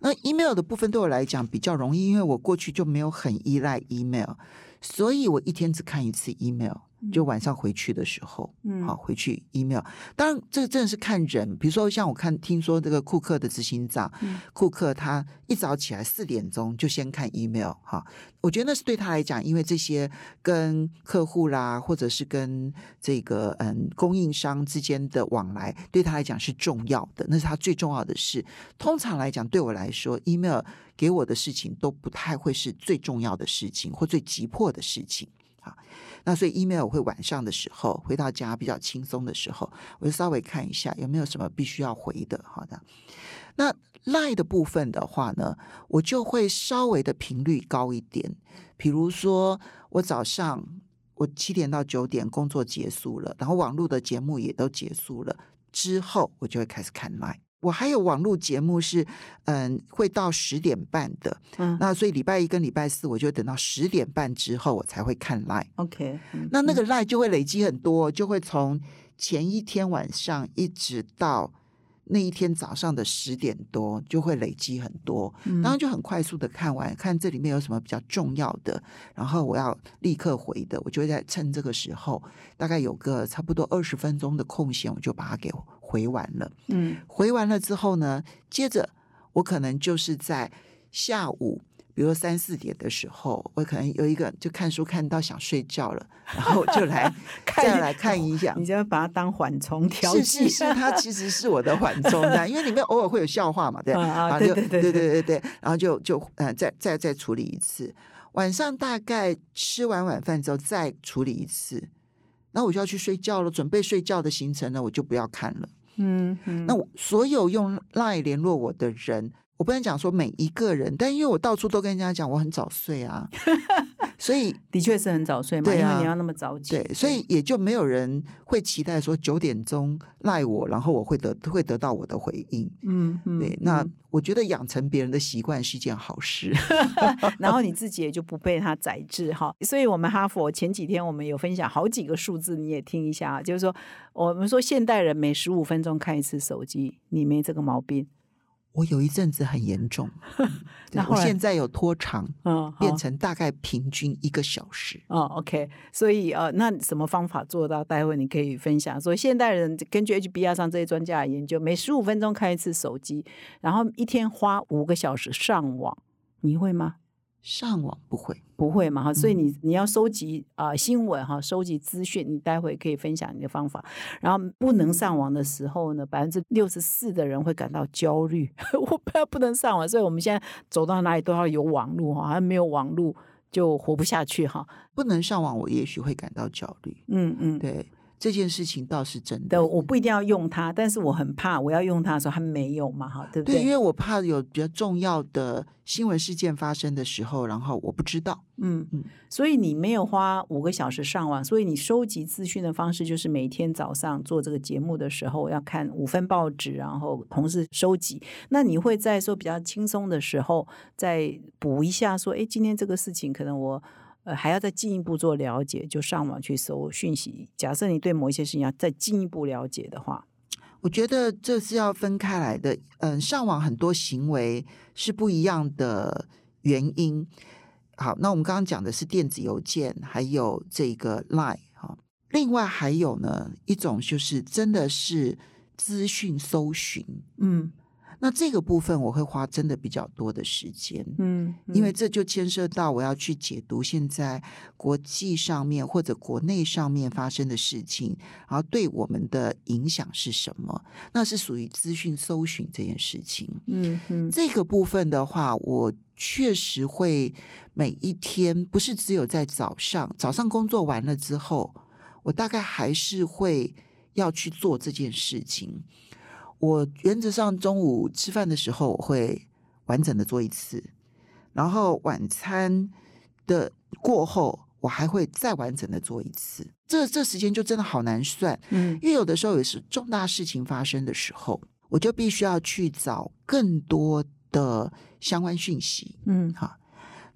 那 email 的部分对我来讲比较容易，因为我过去就没有很依赖 email，所以我一天只看一次 email。就晚上回去的时候，嗯，好回去 email。当然，这个真的是看人。比如说，像我看听说这个库克的执行长，库克他一早起来四点钟就先看 email，哈，我觉得那是对他来讲，因为这些跟客户啦，或者是跟这个嗯供应商之间的往来，对他来讲是重要的，那是他最重要的事。通常来讲，对我来说，email 给我的事情都不太会是最重要的事情或最急迫的事情，啊。那所以 email 我会晚上的时候回到家比较轻松的时候，我就稍微看一下有没有什么必须要回的。好的，那 lie 的部分的话呢，我就会稍微的频率高一点。比如说我早上我七点到九点工作结束了，然后网络的节目也都结束了之后，我就会开始看赖。我还有网络节目是，嗯，会到十点半的。嗯，那所以礼拜一跟礼拜四，我就等到十点半之后，我才会看 line。OK，那那个 line 就会累积很多，就会从前一天晚上一直到。那一天早上的十点多就会累积很多，然后就很快速的看完，看这里面有什么比较重要的，然后我要立刻回的，我就会在趁这个时候，大概有个差不多二十分钟的空闲，我就把它给回完了。嗯，回完了之后呢，接着我可能就是在下午。比如说三四点的时候，我可能有一个就看书看到想睡觉了，<laughs> 然后就来 <laughs> 再来看一下。你就要把它当缓冲调是是是，它其实是我的缓冲的，<laughs> 因为里面偶尔会有笑话嘛，对啊，对对对对对对，然后就就呃再再再处理一次。晚上大概吃完晚饭之后再处理一次，那我就要去睡觉了，准备睡觉的行程呢，我就不要看了。嗯嗯，那我所有用 Line 联络我的人。我不能讲说每一个人，但因为我到处都跟人家讲我很早睡啊，<laughs> 所以的确是很早睡嘛，因为你要那么早起，对，所以也就没有人会期待说九点钟赖我，然后我会得会得到我的回应。嗯嗯，对，那我觉得养成别人的习惯是一件好事，<laughs> 然后你自己也就不被他宰制哈。所以我们哈佛前几天我们有分享好几个数字，你也听一下啊，就是说我们说现代人每十五分钟看一次手机，你没这个毛病。我有一阵子很严重，<laughs> 那我现在有拖长，嗯，变成大概平均一个小时。哦，OK，所以呃，那什么方法做到？待会你可以分享。所以现代人根据 HBR 上这些专家的研究，每十五分钟看一次手机，然后一天花五个小时上网，你会吗？上网不会，不会嘛哈，所以你你要收集啊新闻哈，收集资讯，你待会可以分享你的方法。然后不能上网的时候呢，百分之六十四的人会感到焦虑，<laughs> 我不要不能上网，所以我们现在走到哪里都要有网络哈，还没有网络就活不下去哈。不能上网，我也许会感到焦虑。嗯嗯，对。这件事情倒是真的，我不一定要用它，但是我很怕我要用它的时候它没有嘛，哈，对不对？对，因为我怕有比较重要的新闻事件发生的时候，然后我不知道。嗯嗯，所以你没有花五个小时上网，所以你收集资讯的方式就是每天早上做这个节目的时候要看五份报纸，然后同时收集。那你会在说比较轻松的时候再补一下，说，哎，今天这个事情可能我。呃，还要再进一步做了解，就上网去搜讯息。假设你对某一些事情要再进一步了解的话，我觉得这是要分开来的。嗯，上网很多行为是不一样的原因。好，那我们刚刚讲的是电子邮件，还有这个 Line 哈。另外还有呢一种就是真的是资讯搜寻，嗯。那这个部分我会花真的比较多的时间，嗯，因为这就牵涉到我要去解读现在国际上面或者国内上面发生的事情，然后对我们的影响是什么？那是属于资讯搜寻这件事情，嗯嗯，这个部分的话，我确实会每一天不是只有在早上，早上工作完了之后，我大概还是会要去做这件事情。我原则上中午吃饭的时候，我会完整的做一次，然后晚餐的过后，我还会再完整的做一次。这这时间就真的好难算，嗯，因为有的时候也是重大事情发生的时候，我就必须要去找更多的相关讯息，嗯，好。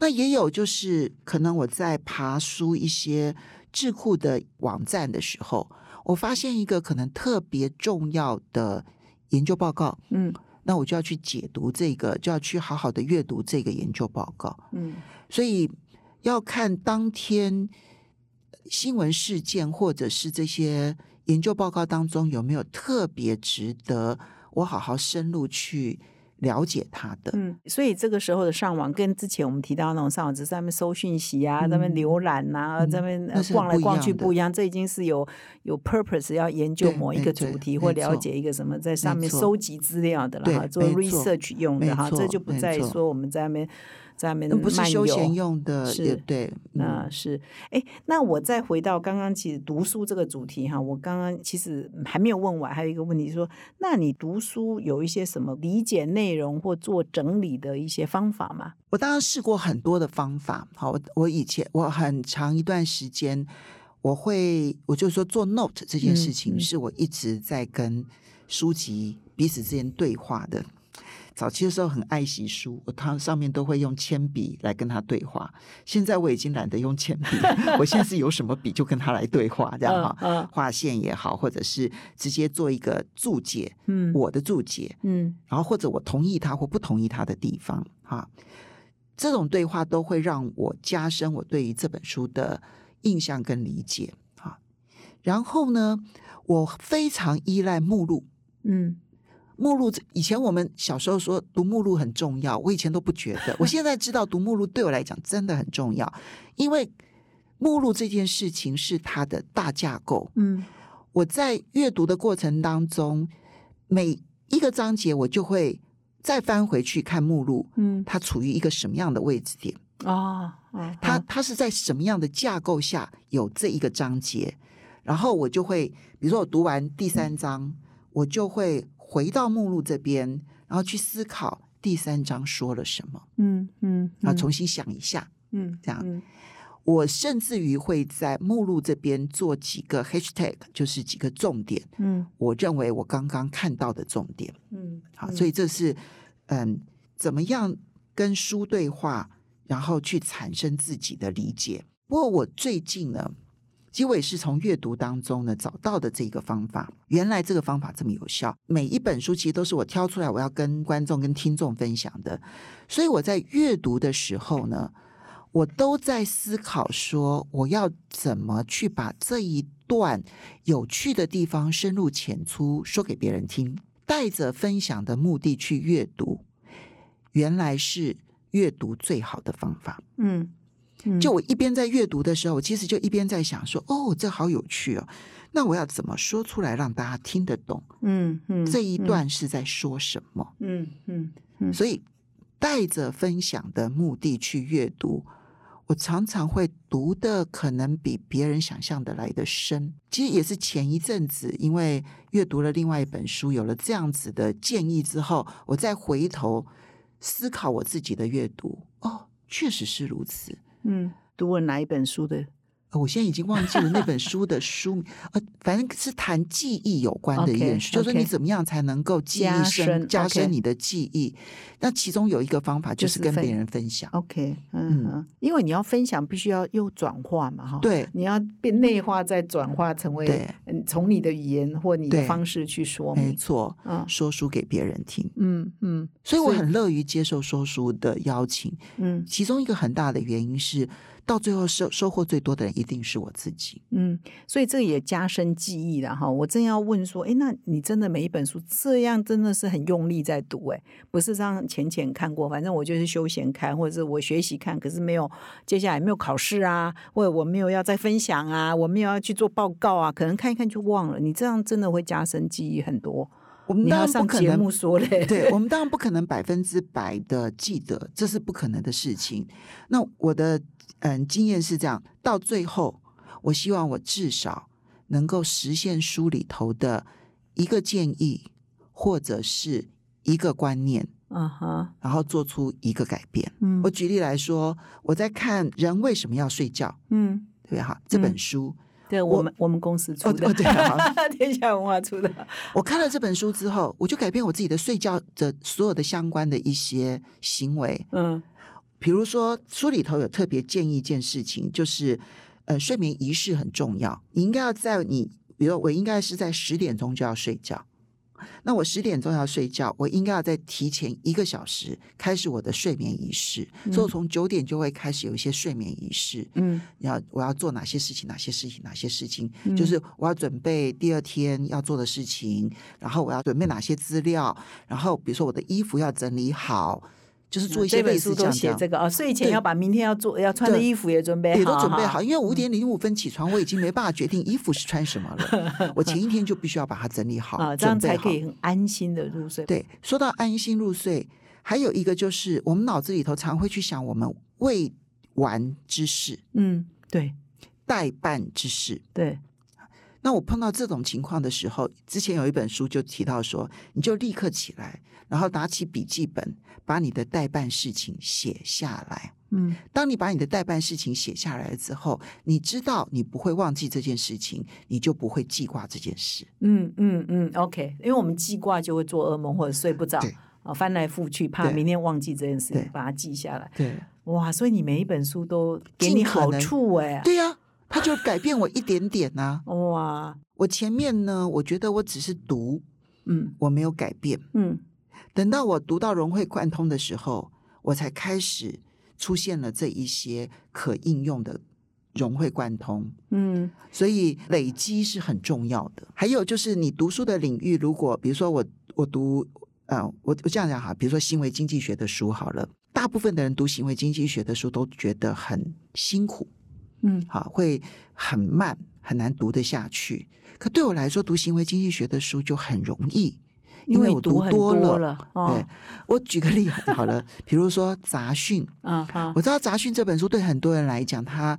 那也有就是可能我在爬书一些智库的网站的时候，我发现一个可能特别重要的。研究报告，嗯，那我就要去解读这个，就要去好好的阅读这个研究报告，嗯，所以要看当天新闻事件或者是这些研究报告当中有没有特别值得我好好深入去。了解他的，嗯，所以这个时候的上网跟之前我们提到那种上网只在那边搜讯息啊，在那边浏览啊，在那边逛来逛去不一样。这已经是有有 purpose 要研究某一个主题或了解一个什么，在上面收集资料的了哈，做 research 用的哈，这就不再说我们在那边。在面不是休闲用的，是，对，那是，哎，那我再回到刚刚其实读书这个主题哈，我刚刚其实还没有问完，还有一个问题说，那你读书有一些什么理解内容或做整理的一些方法吗？我当然试过很多的方法，好，我我以前我很长一段时间，我会，我就说做 note 这件事情，是我一直在跟书籍。彼此之间对话的。早期的时候很爱惜书，我它上面都会用铅笔来跟他对话。现在我已经懒得用铅笔，<laughs> 我现在是有什么笔就跟他来对话，这样哈，画线也好，或者是直接做一个注解，嗯，我的注解，嗯，然后或者我同意他或不同意他的地方，哈，这种对话都会让我加深我对于这本书的印象跟理解，哈。然后呢，我非常依赖目录，嗯。目录，以前我们小时候说读目录很重要，我以前都不觉得，我现在知道读目录对我来讲真的很重要，因为目录这件事情是它的大架构。嗯，我在阅读的过程当中，每一个章节我就会再翻回去看目录，嗯，它处于一个什么样的位置点啊？它它是在什么样的架构下有这一个章节？然后我就会，比如说我读完第三章，我就会。回到目录这边，然后去思考第三章说了什么。嗯嗯，然后重新想一下。嗯，这样。我甚至于会在目录这边做几个 hashtag，就是几个重点。嗯，我认为我刚刚看到的重点。嗯，好，所以这是嗯，怎么样跟书对话，然后去产生自己的理解。不过我最近呢。其实我也是从阅读当中呢找到的这个方法，原来这个方法这么有效。每一本书其实都是我挑出来，我要跟观众、跟听众分享的。所以我在阅读的时候呢，我都在思考说，我要怎么去把这一段有趣的地方深入浅出说给别人听，带着分享的目的去阅读，原来是阅读最好的方法。嗯。就我一边在阅读的时候，我其实就一边在想说：“哦，这好有趣哦！那我要怎么说出来让大家听得懂？嗯嗯，这一段是在说什么？嗯嗯，所以带着分享的目的去阅读，我常常会读的可能比别人想象的来的深。其实也是前一阵子，因为阅读了另外一本书，有了这样子的建议之后，我再回头思考我自己的阅读，哦，确实是如此。嗯，读了哪一本书的？我现在已经忘记了那本书的书，呃，反正是谈记忆有关的一本书，就是说你怎么样才能够记忆深、加深你的记忆。那其中有一个方法就是跟别人分享。OK，嗯，因为你要分享，必须要又转化嘛，哈，对，你要变内化，再转化成为，嗯，从你的语言或你的方式去说，没错，嗯，说书给别人听，嗯嗯，所以我很乐于接受说书的邀请，嗯，其中一个很大的原因是。到最后收收获最多的人一定是我自己。嗯，所以这也加深记忆了哈。我正要问说，哎，那你真的每一本书这样真的是很用力在读，哎，不是这样浅浅看过，反正我就是休闲看，或者是我学习看，可是没有接下来没有考试啊，或者我没有要再分享啊，我没有要去做报告啊，可能看一看就忘了。你这样真的会加深记忆很多。我们当然不可能说嘞，对我们当然不可能百分之百的记得，这是不可能的事情。那我的。嗯，经验是这样，到最后，我希望我至少能够实现书里头的一个建议，或者是一个观念，嗯哼，然后做出一个改变。嗯，我举例来说，我在看《人为什么要睡觉》，嗯，对哈，这本书，对我们我们公司出的，对，<laughs> 天下文化出的。我看了这本书之后，我就改变我自己的睡觉的所有的相关的一些行为，嗯。比如说，书里头有特别建议一件事情，就是，呃，睡眠仪式很重要。你应该要在你，比如我应该是在十点钟就要睡觉，那我十点钟要睡觉，我应该要在提前一个小时开始我的睡眠仪式。所以，我从九点就会开始有一些睡眠仪式。嗯，要我要做哪些事情？哪些事情？哪些事情？就是我要准备第二天要做的事情，然后我要准备哪些资料，然后比如说我的衣服要整理好。就是做一些类似都写这个啊，睡前要把明天要做要穿的衣服也准备好，也都准备好。因为五点零五分起床，我已经没办法决定衣服是穿什么了。我前一天就必须要把它整理好，啊，这样才可以很安心的入睡。对，说到安心入睡，还有一个就是我们脑子里头常会去想我们未完之事。嗯，对，待办之事。对。那我碰到这种情况的时候，之前有一本书就提到说，你就立刻起来，然后拿起笔记本，把你的代办事情写下来。嗯，当你把你的代办事情写下来之后，你知道你不会忘记这件事情，你就不会记挂这件事。嗯嗯嗯，OK，因为我们记挂就会做噩梦或者睡不着啊，翻来覆去，怕明天忘记这件事情，把它记下来。对，哇，所以你每一本书都给你好处哎、对呀、它就改变我一点点呐、哇，我前面呢，我觉得我只是读，嗯我没有改变。嗯等到我读到融会贯通的时候，我才开始出现了这一些可应用的融会贯通。嗯所以累积是很重要的。还有就是你读书的领域，如果比如说我我读呃我我这样讲哈，比如说行为经济学的书好了，大部分的人读行为经济学的书都觉得很辛苦，嗯好会很慢，很难读得下去。可对我来说，读行为经济学的书就很容易，因为我读多了，了。哦对，我举个例子好了，比如说杂讯，<laughs> 嗯好我知道《杂讯》这本书对很多人来讲，它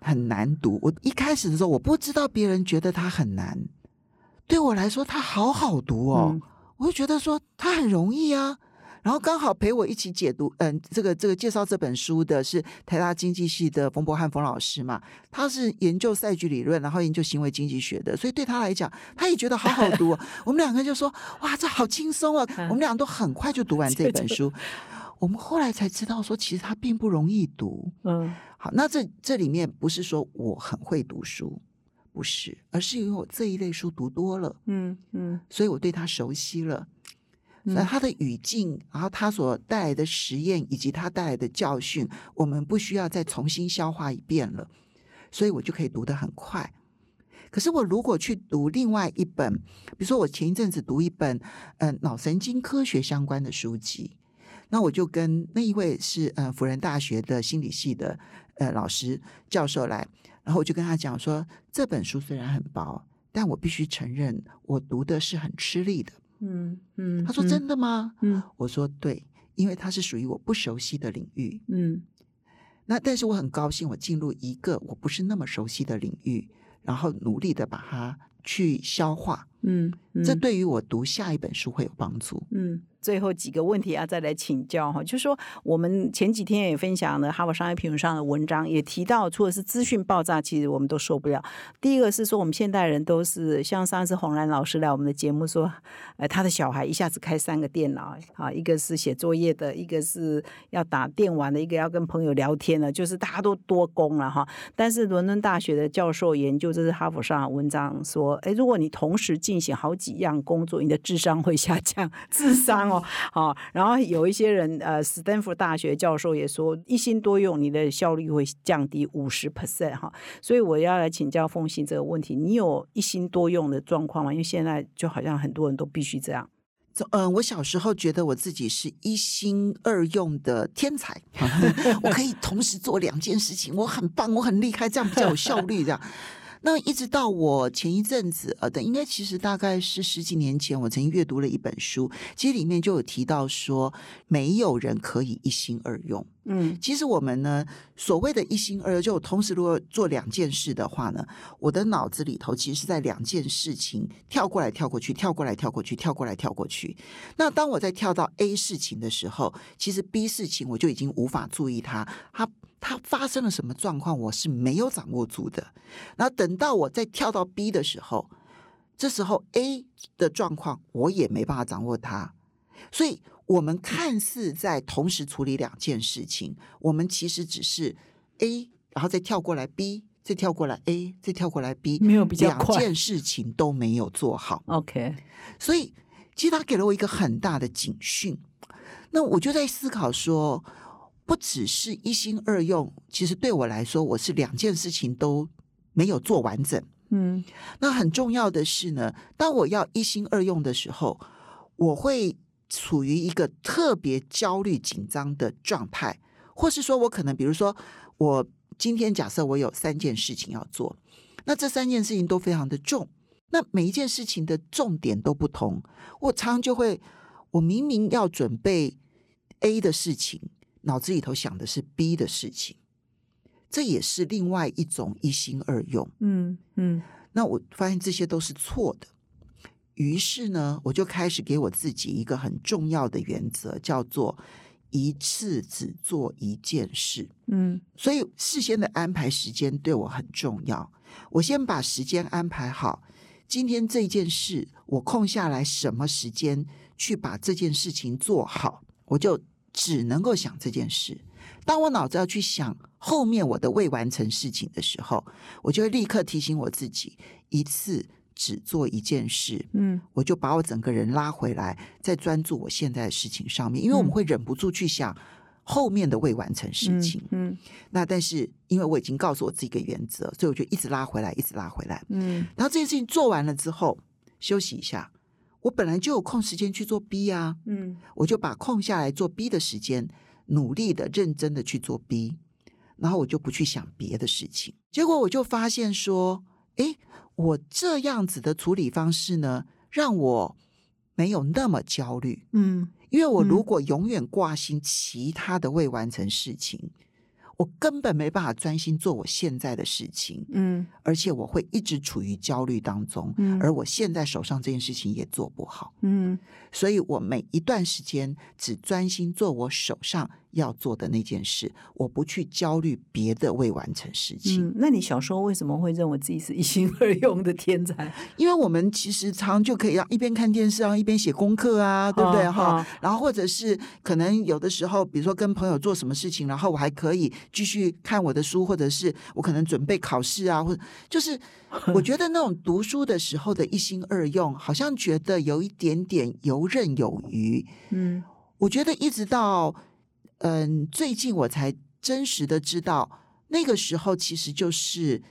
很难读。我一开始的时候，我不知道别人觉得它很难，对我来说，它好好读哦。嗯我就觉得说它很容易啊。然后刚好陪我一起解读，嗯，这个这个介绍这本书的是台大经济系的冯博翰冯老师嘛，他是研究赛局理论，然后研究行为经济学的，所以对他来讲，他也觉得好好读、哦。<laughs> 我们两个就说，哇，这好轻松啊！我们俩都很快就读完这本书。<laughs> 我们后来才知道说，其实它并不容易读。嗯好，那这这里面不是说我很会读书，不是，而是因为我这一类书读多了，嗯嗯所以我对他熟悉了。嗯那它的语境，然后它所带来的实验以及它带来的教训，我们不需要再重新消化一遍了，所以我就可以读得很快。可是我如果去读另外一本，比如说我前一阵子读一本嗯、呃脑神经科学相关的书籍，那我就跟那一位是呃辅仁大学的心理系的呃老师教授来，然后我就跟他讲说，这本书虽然很薄，但我必须承认我读的是很吃力的。嗯嗯，他说：“真的吗？”嗯我说：“对，因为它是属于我不熟悉的领域。嗯那但是我很高兴，我进入一个我不是那么熟悉的领域，然后努力的把它去消化。嗯嗯，这对于我读下一本书会有帮助。嗯，最后几个问题要再来请教哈，就是说我们前几天也分享了《哈佛商业评论》上的文章，也提到，除了是资讯爆炸，其实我们都受不了。第一个是说，我们现代人都是像上次洪兰老师来我们的节目说，呃，他的小孩一下子开三个电脑啊，一个是写作业的，一个是要打电玩的，一个要跟朋友聊天的，就是大家都多工了哈。但是伦敦大学的教授研究，这是哈佛上的文章说，哎，如果你同时进行好几样工作，你的智商会下降，智商哦，好、然后有一些人，呃，斯坦福大学教授也说，一心多用，你的效率会降低五十 percent 哈。所以我要来请教凤信这个问题，你有一心多用的状况吗？因为现在就好像很多人都必须这样。嗯，我小时候觉得我自己是一心二用的天才，<laughs> 我可以同时做两件事情，我很棒，我很厉害，这样比较有效率。这样，那一直到我前一阵子，呃，等应该其实大概是十几年前，我曾经阅读了一本书，其实里面就有提到说，没有人可以一心二用。嗯其实我们呢，所谓的一心二用，就同时如果做两件事的话呢，我的脑子里头其实是在两件事情跳过来跳过去，跳过来跳过去，跳过来跳过去。那当我在跳到 A 事情的时候，其实 B 事情我就已经无法注意它，它它发生了什么状况，我是没有掌握住的。然后等到我再跳到 B 的时候，这时候 A 的状况我也没办法掌握它，所以我们看似在同时处理两件事情，我们其实只是 A，然后再跳过来 B，再跳过来 A，再跳过来 B，没有比较两件事情都没有做好。，OK，所以其实他给了我一个很大的警讯。那我就在思考说，不只是一心二用，其实对我来说，我是两件事情都没有做完整。嗯那很重要的是呢，当我要一心二用的时候，我会处于一个特别焦虑紧张的状态，或是说我可能，比如说我今天假设我有三件事情要做，那这三件事情都非常的重，那每一件事情的重点都不同，我常常就会，我明明要准备 A 的事情，脑子里头想的是 B 的事情，这也是另外一种一心二用。嗯嗯那我发现这些都是错的。于是呢，我就开始给我自己一个很重要的原则，叫做一次只做一件事。嗯所以事先的安排时间对我很重要。我先把时间安排好，今天这件事我空下来什么时间去把这件事情做好，我就只能够想这件事。当我脑子要去想后面我的未完成事情的时候，我就会立刻提醒我自己，一次只做一件事。嗯我就把我整个人拉回来，再专注我现在的事情上面，因为我们嗯会忍不住去想后面的未完成事情。嗯那但是因为我已经告诉我自己一个原则，所以我就一直拉回来，一直拉回来。嗯然后这件事情做完了之后，休息一下。我本来就有空时间去做 B 啊，嗯我就把空下来做 B 的时间，努力的、认真的去做 B，然后我就不去想别的事情。结果我就发现说，诶，我这样子的处理方式呢，让我没有那么焦虑。嗯因为我如嗯果永远挂心其他的未完成事情，我根本没办法专心做我现在的事情，嗯。而且我会一直处于焦虑当中，嗯。而我现在手上这件事情也做不好，嗯。所以我每一段时间只专心做我手上要做的那件事，我不去焦虑别的未完成事情。嗯，那你小时候为什么会认为自己是一心二用的天才？<laughs> 因为我们其实常常就可以让一边看电视啊，一边写功课啊，对不对哦哈？哦然后或者是可能有的时候，比如说跟朋友做什么事情，然后我还可以继续看我的书，或者是我可能准备考试啊，或者就是 <laughs> 我觉得那种读书的时候的一心二用，好像觉得有一点点游刃有余。嗯我觉得一直到嗯最近我才真实的知道，那个时候其实就是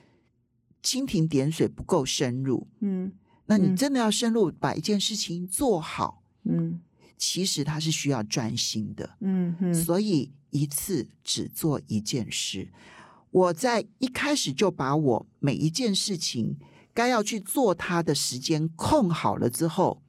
蜻蜓点水不够深入。嗯那你嗯真的要深入把一件事情做好，嗯其实它是需要专心的，嗯哼所以一次只做一件事。我在一开始就把我每一件事情该要去做它的时间空好了之后，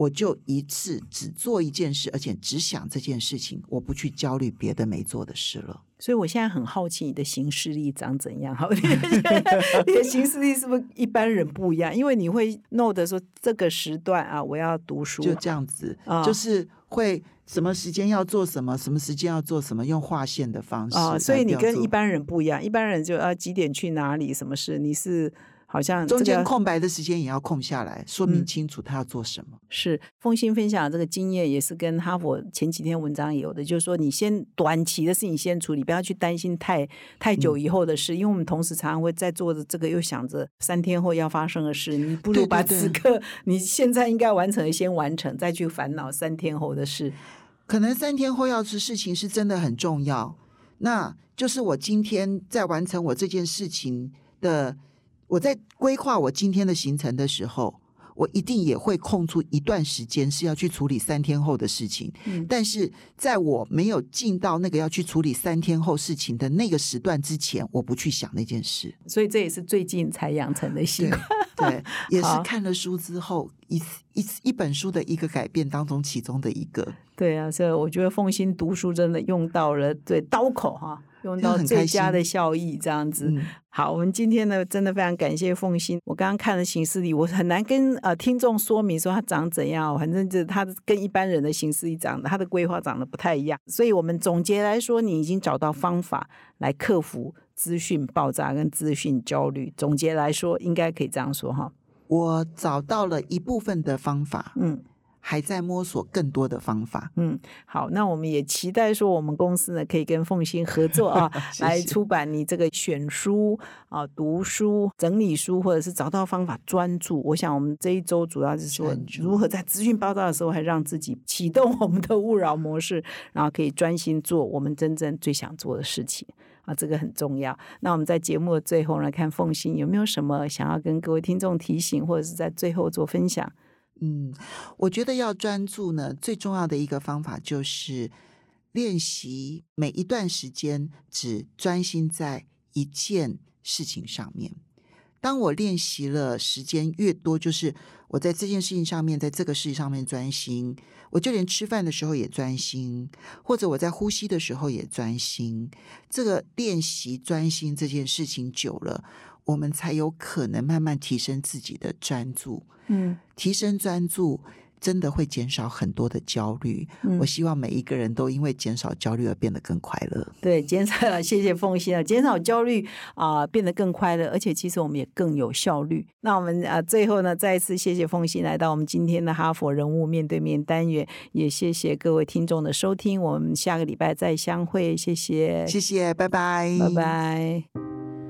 我就一次只做一件事，而且只想这件事情，我不去焦虑别的没做的事了。所以我现在很好奇你的行事力长怎样？好，<laughs> 你的行事力是不是一般人不一样？因为你会 know 的说这个时段啊，我要读书，就这样子，啊就是会什么时间要做什么，什么时间要做什么，用划线的方式啊，所以你跟一般人不一样。一般人就要几点去哪里，什么事？你是好像中这个间空白的时间也要空下来，说明嗯清楚他要做什么。是风心分享的这个经验，也是跟哈佛前几天文章有的，就是说你先短期的事情先处理，不要去担心太太久嗯以后的事，因为我们同时常常会在做着这个，又想着三天后要发生的事，你不如把此刻你现在应该完成的先完成，再去烦恼三天后的事。可能三天后要是事情是真的很重要，那就是我今天在完成我这件事情的，我在规划我今天的行程的时候，我一定也会空出一段时间是要去处理三天后的事情。嗯但是在我没有进到那个要去处理三天后事情的那个时段之前，我不去想那件事。所以这也是最近才养成的习惯。对，<laughs> 也是看了书之后一次一次一本书的一个改变当中其中的一个。对啊，所以我觉得凤心读书真的用到了对刀口哈，用到最佳的效益，这样子。嗯好，我们今天呢，真的非常感谢凤心。我刚刚看了行事历，我很难跟呃听众说明说他长怎样哦，反正就是他跟一般人的行事历长得，他的规划长得不太一样。所以我们总结来说，你已经找到方法来克服资讯爆炸跟资讯焦虑。总结来说，应该可以这样说哈。我找到了一部分的方法，嗯。还在摸索更多的方法。嗯，好，那我们也期待说，我们公司呢可以跟凤欣合作啊，<laughs> 谢来出版你这个选书啊、读书、整理书，或者是找到方法专注。我想我们这一周主要是说如何在资讯爆炸的时候，还让自己启动我们的勿扰模式，然后可以专心做我们真正最想做的事情。啊，这个很重要。那我们在节目的最后呢，看凤欣有没有什么想要跟各位听众提醒，或者是在最后做分享。嗯，我觉得要专注呢，最重要的一个方法就是练习每一段时间只专心在一件事情上面。当我练习了时间越多，就是我在这件事情上面，在这个事情上面专心，我就连吃饭的时候也专心，或者我在呼吸的时候也专心。这个练习专心这件事情久了，我们才有可能慢慢提升自己的专注。嗯提升专注，真的会减少很多的焦虑。我希望每一个人都因为减少焦虑而变得更快乐。对，减少了谢谢凤欣啊，减少焦虑啊，变得更快乐，而且其实我们也更有效率。那我们啊，最后呢，再一次谢谢凤欣来到我们今天的哈佛人物面对面单元，也谢谢各位听众的收听。我们下个礼拜再相会，谢谢，谢谢，拜拜，拜拜。